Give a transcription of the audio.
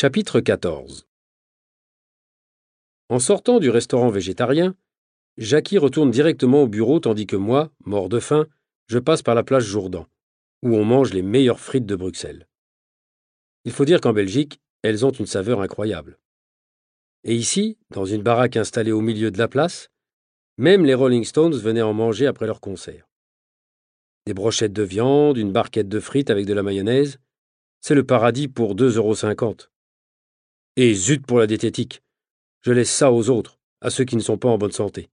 Chapitre 14 En sortant du restaurant végétarien, Jackie retourne directement au bureau tandis que moi, mort de faim, je passe par la plage Jourdan, où on mange les meilleures frites de Bruxelles. Il faut dire qu'en Belgique, elles ont une saveur incroyable. Et ici, dans une baraque installée au milieu de la place, même les Rolling Stones venaient en manger après leur concert. Des brochettes de viande, une barquette de frites avec de la mayonnaise, c'est le paradis pour 2,50 euros. Et zut pour la diététique. Je laisse ça aux autres, à ceux qui ne sont pas en bonne santé.